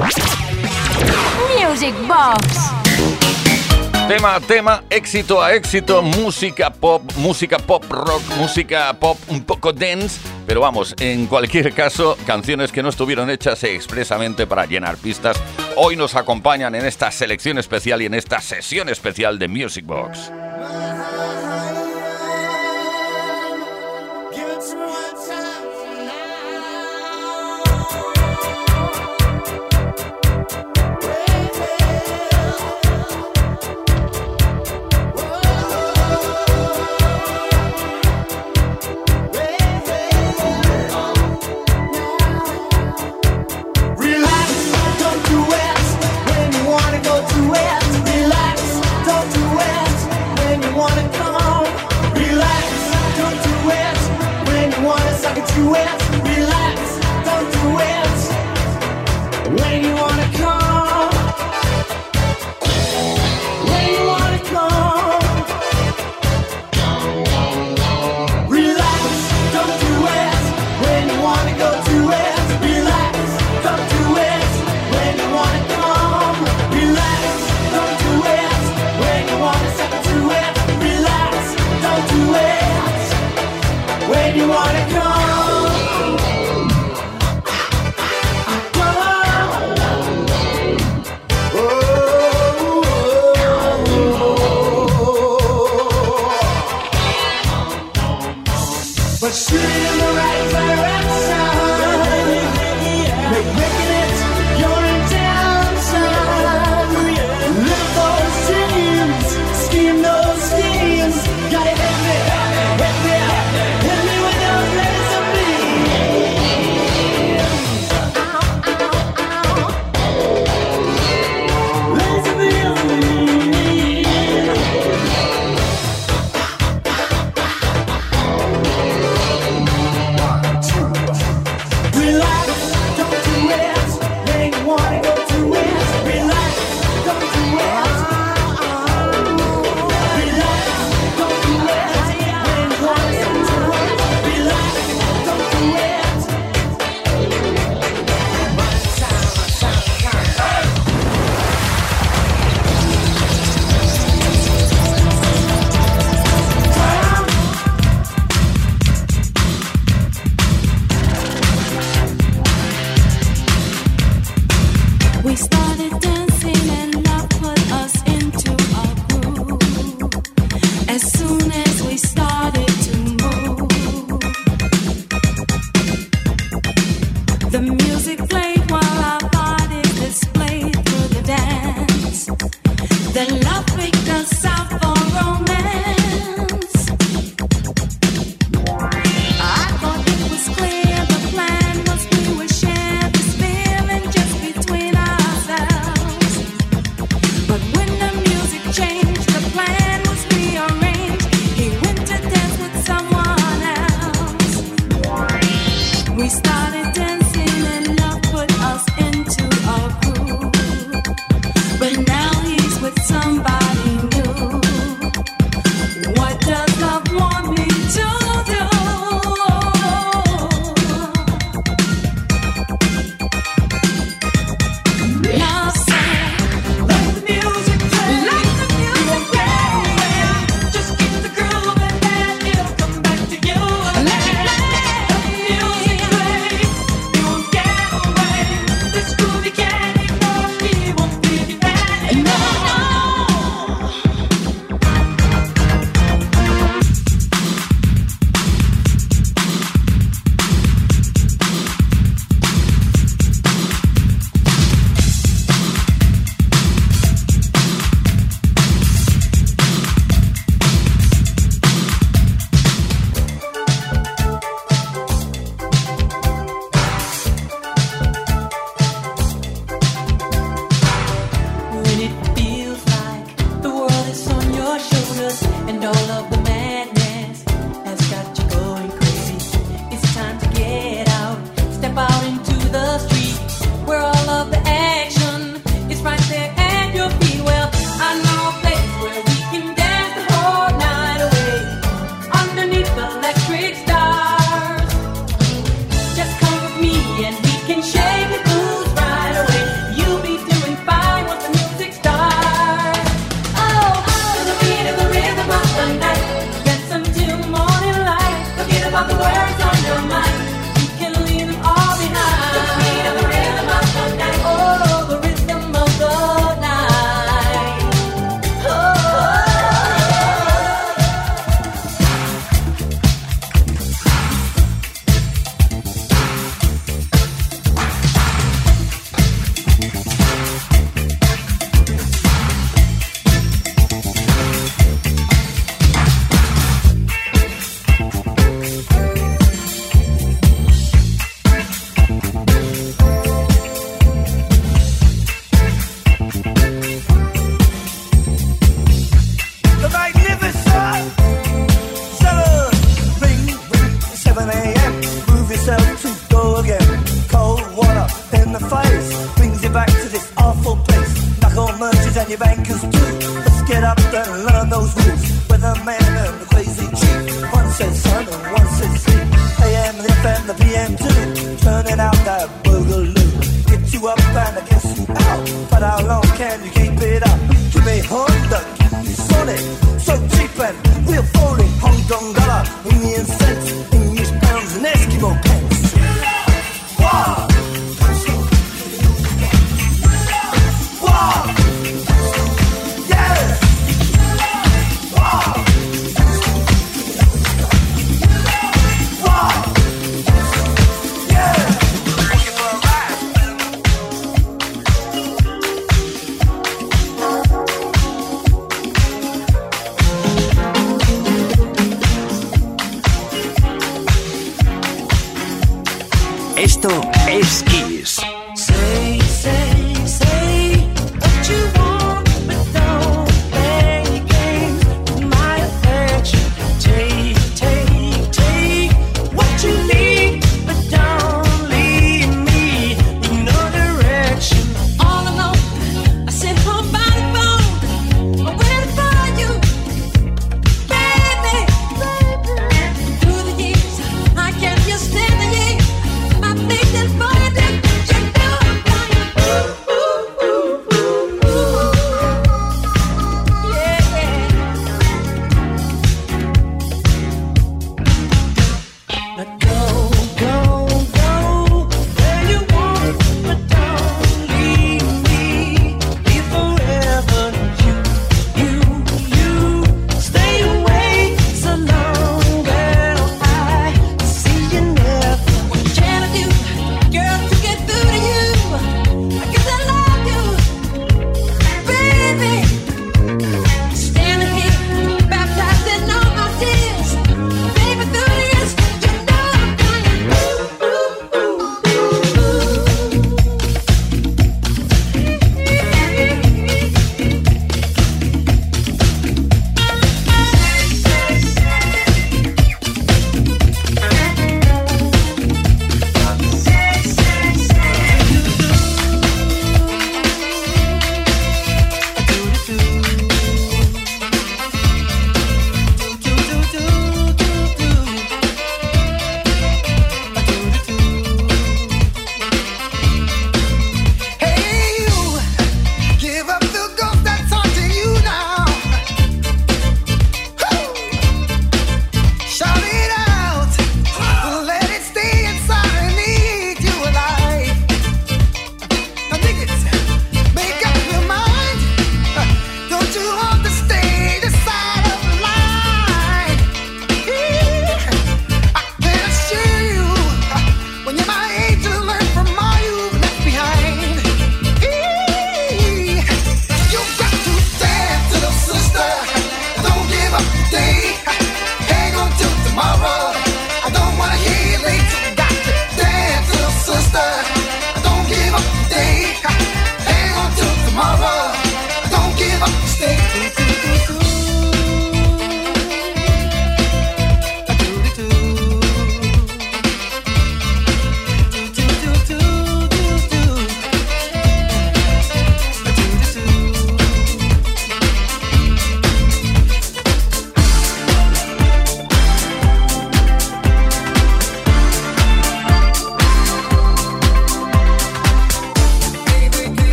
Music Box. Tema a tema, éxito a éxito, música pop, música pop rock, música pop un poco dance, pero vamos, en cualquier caso, canciones que no estuvieron hechas expresamente para llenar pistas, hoy nos acompañan en esta selección especial y en esta sesión especial de Music Box. when I But the right direction.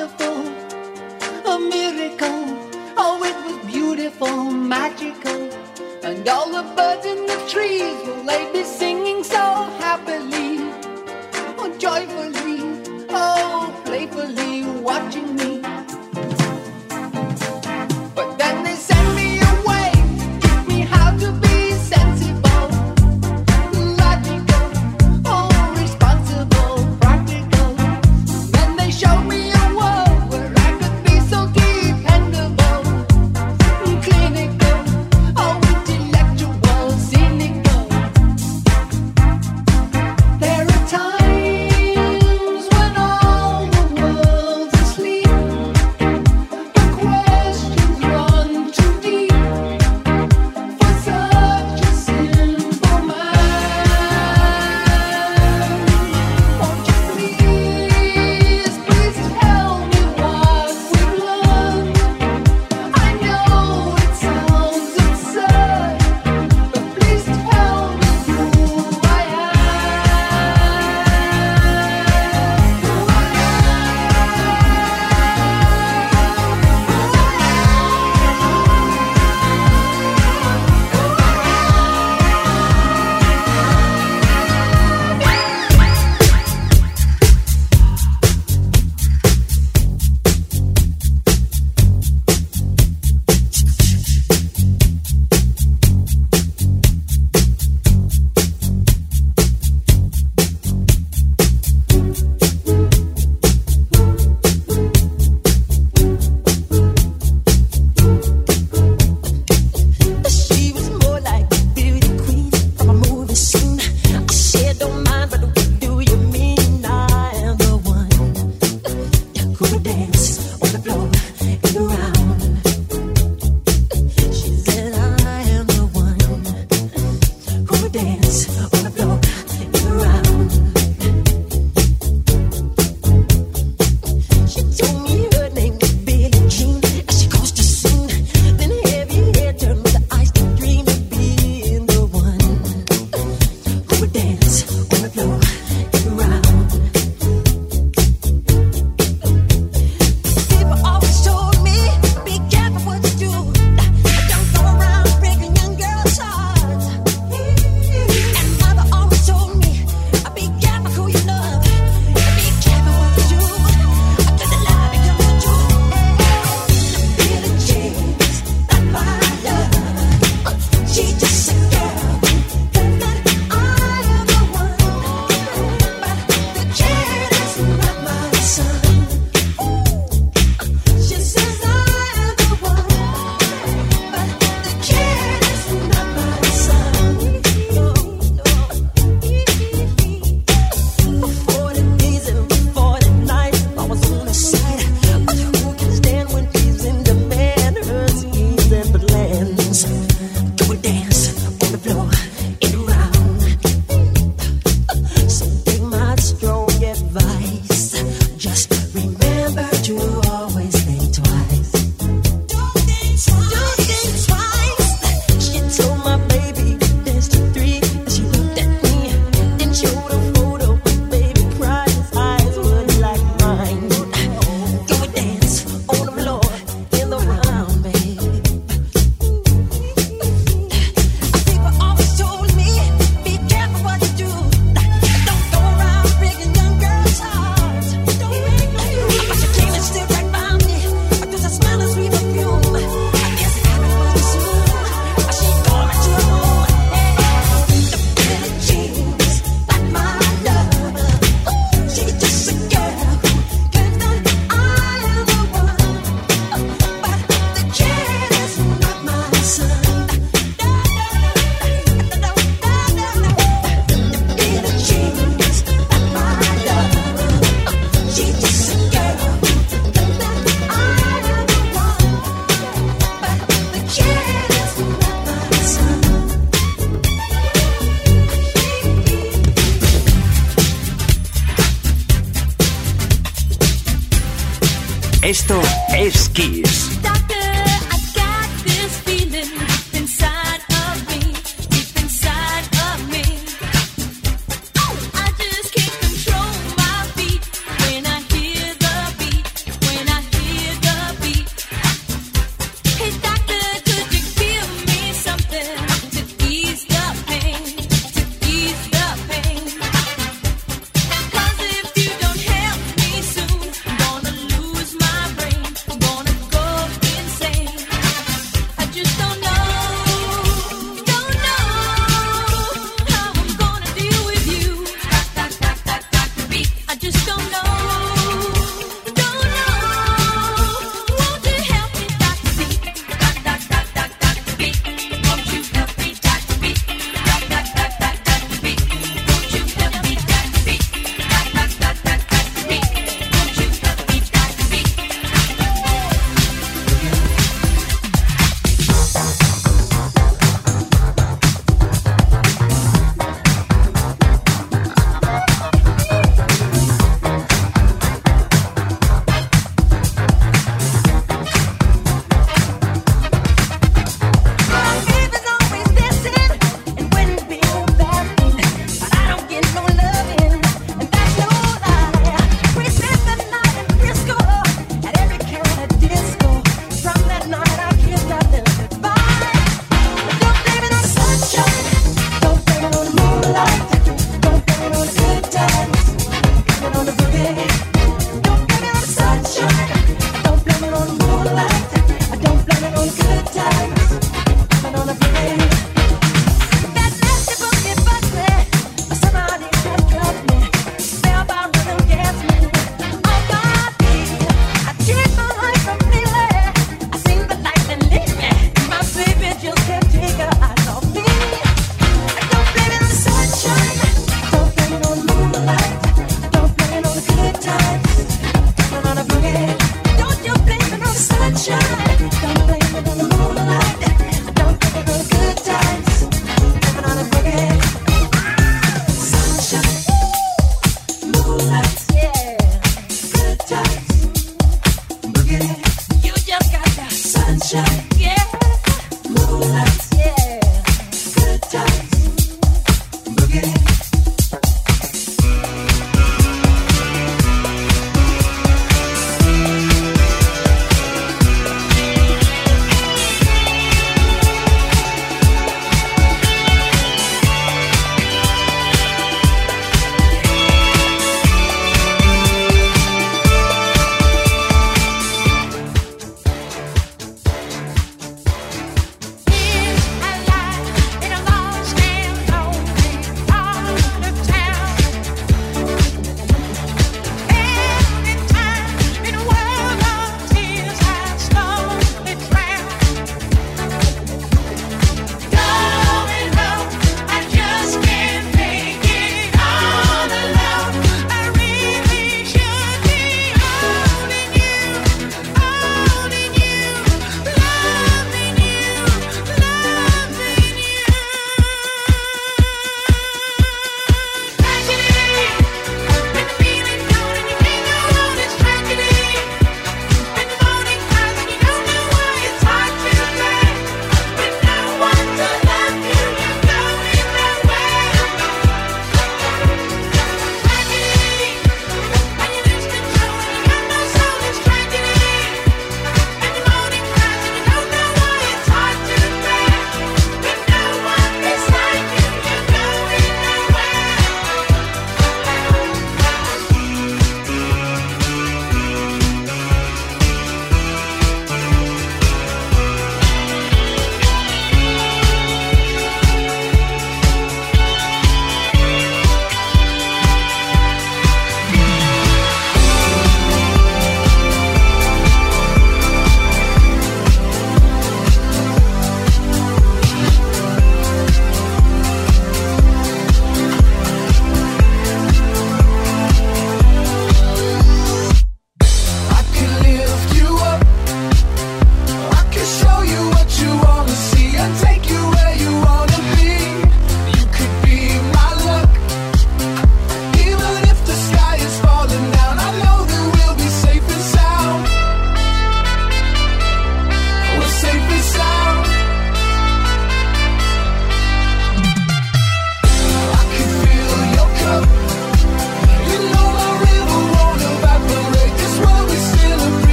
wonderful, a miracle. Oh, it was beautiful, magical. And all the birds in the trees will lay sing.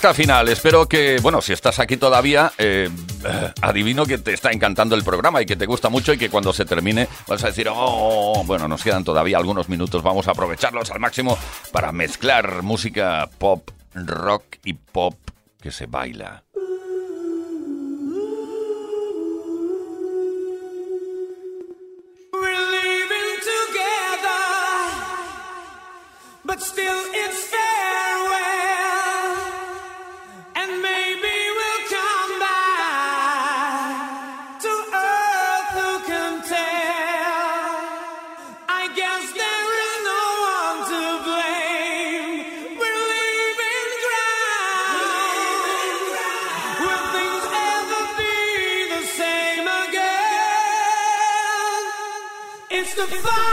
Recta final, espero que, bueno, si estás aquí todavía, eh, eh, adivino que te está encantando el programa y que te gusta mucho y que cuando se termine vas a decir, oh, bueno, nos quedan todavía algunos minutos, vamos a aprovecharlos al máximo para mezclar música pop, rock y pop que se baila. fire.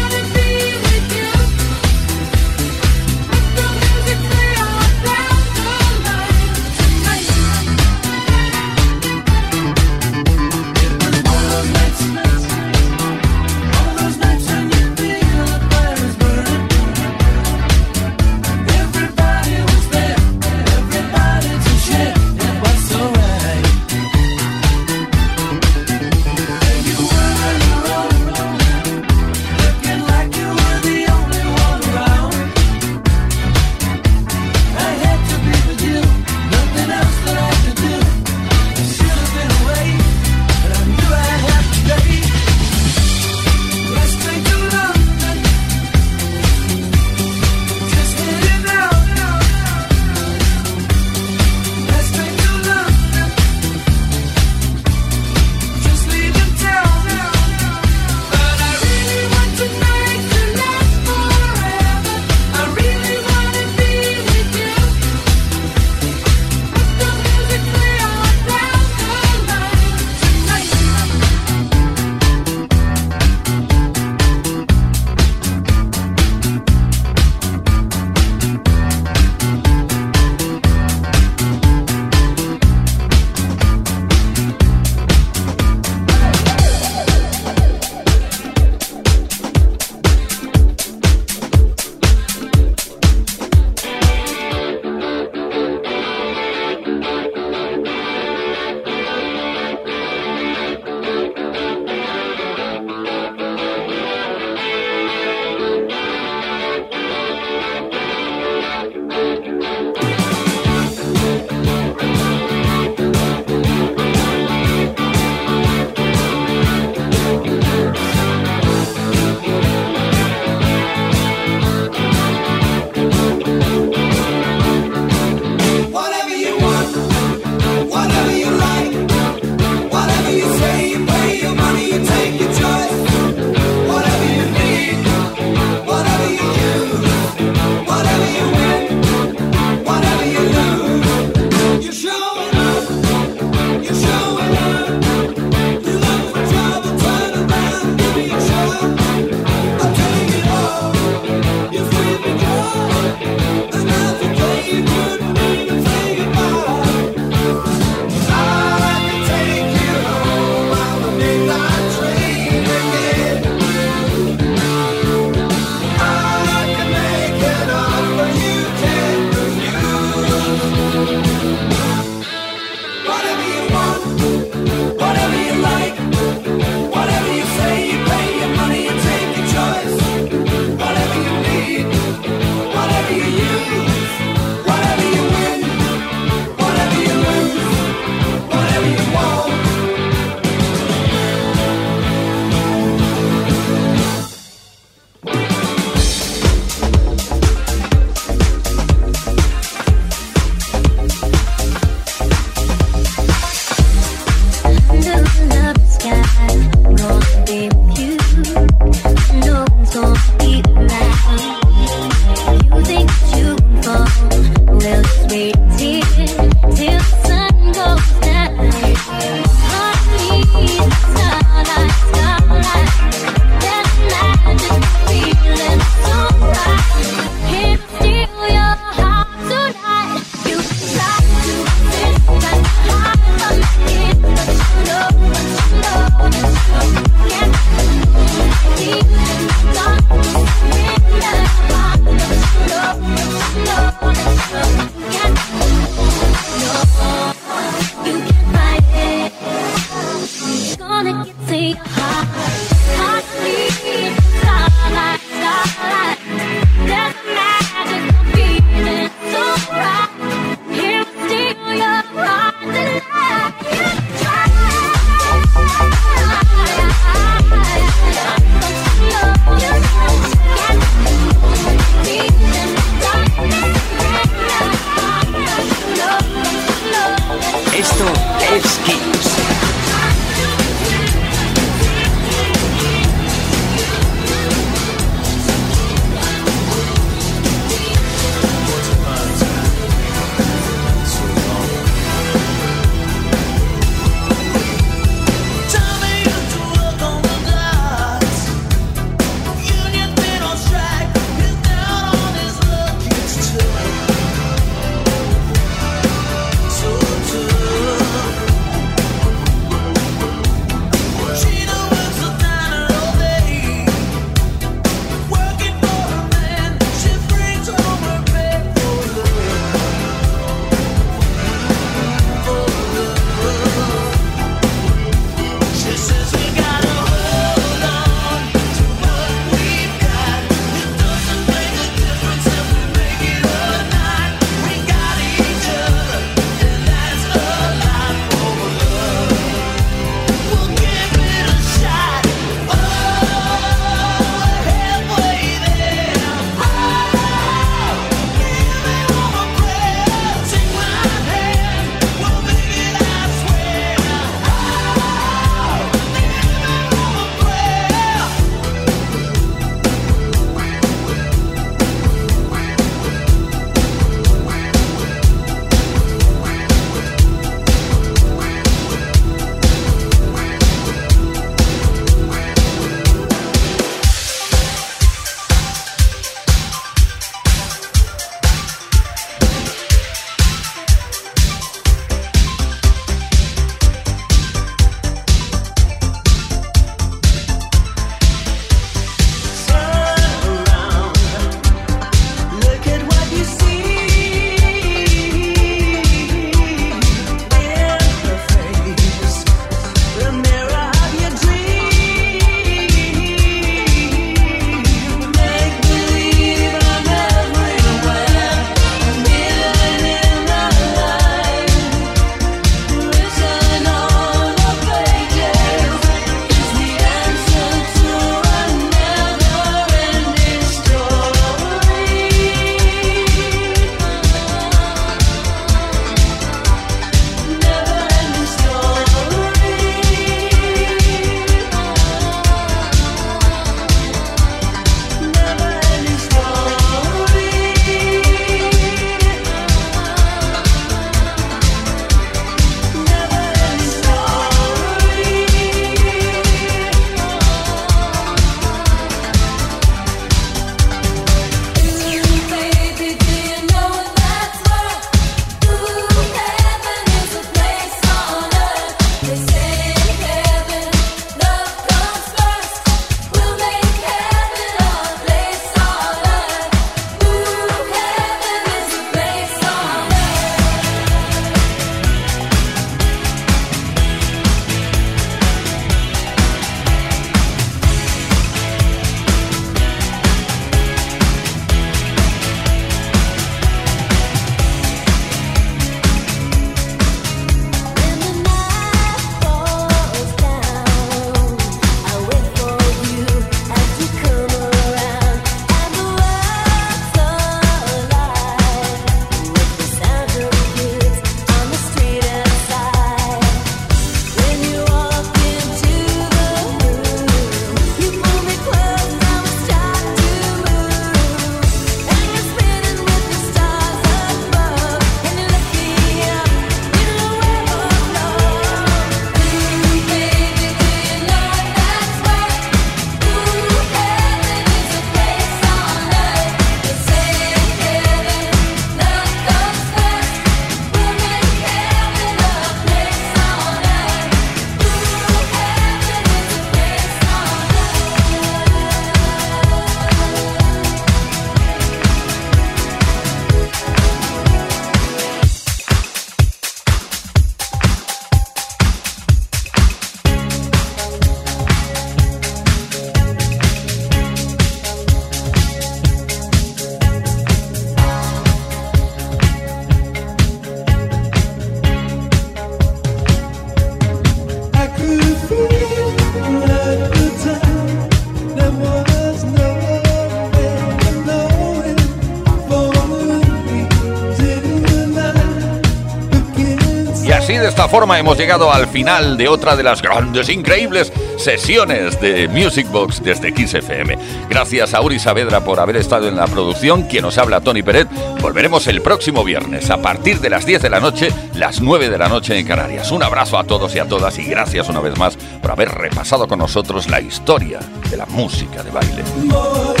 Hemos llegado al final de otra de las grandes, increíbles sesiones de Music Box desde Kiss FM. Gracias a Uri Saavedra por haber estado en la producción. Quien nos habla, Tony Peret. Volveremos el próximo viernes a partir de las 10 de la noche, las 9 de la noche en Canarias. Un abrazo a todos y a todas y gracias una vez más por haber repasado con nosotros la historia de la música de baile.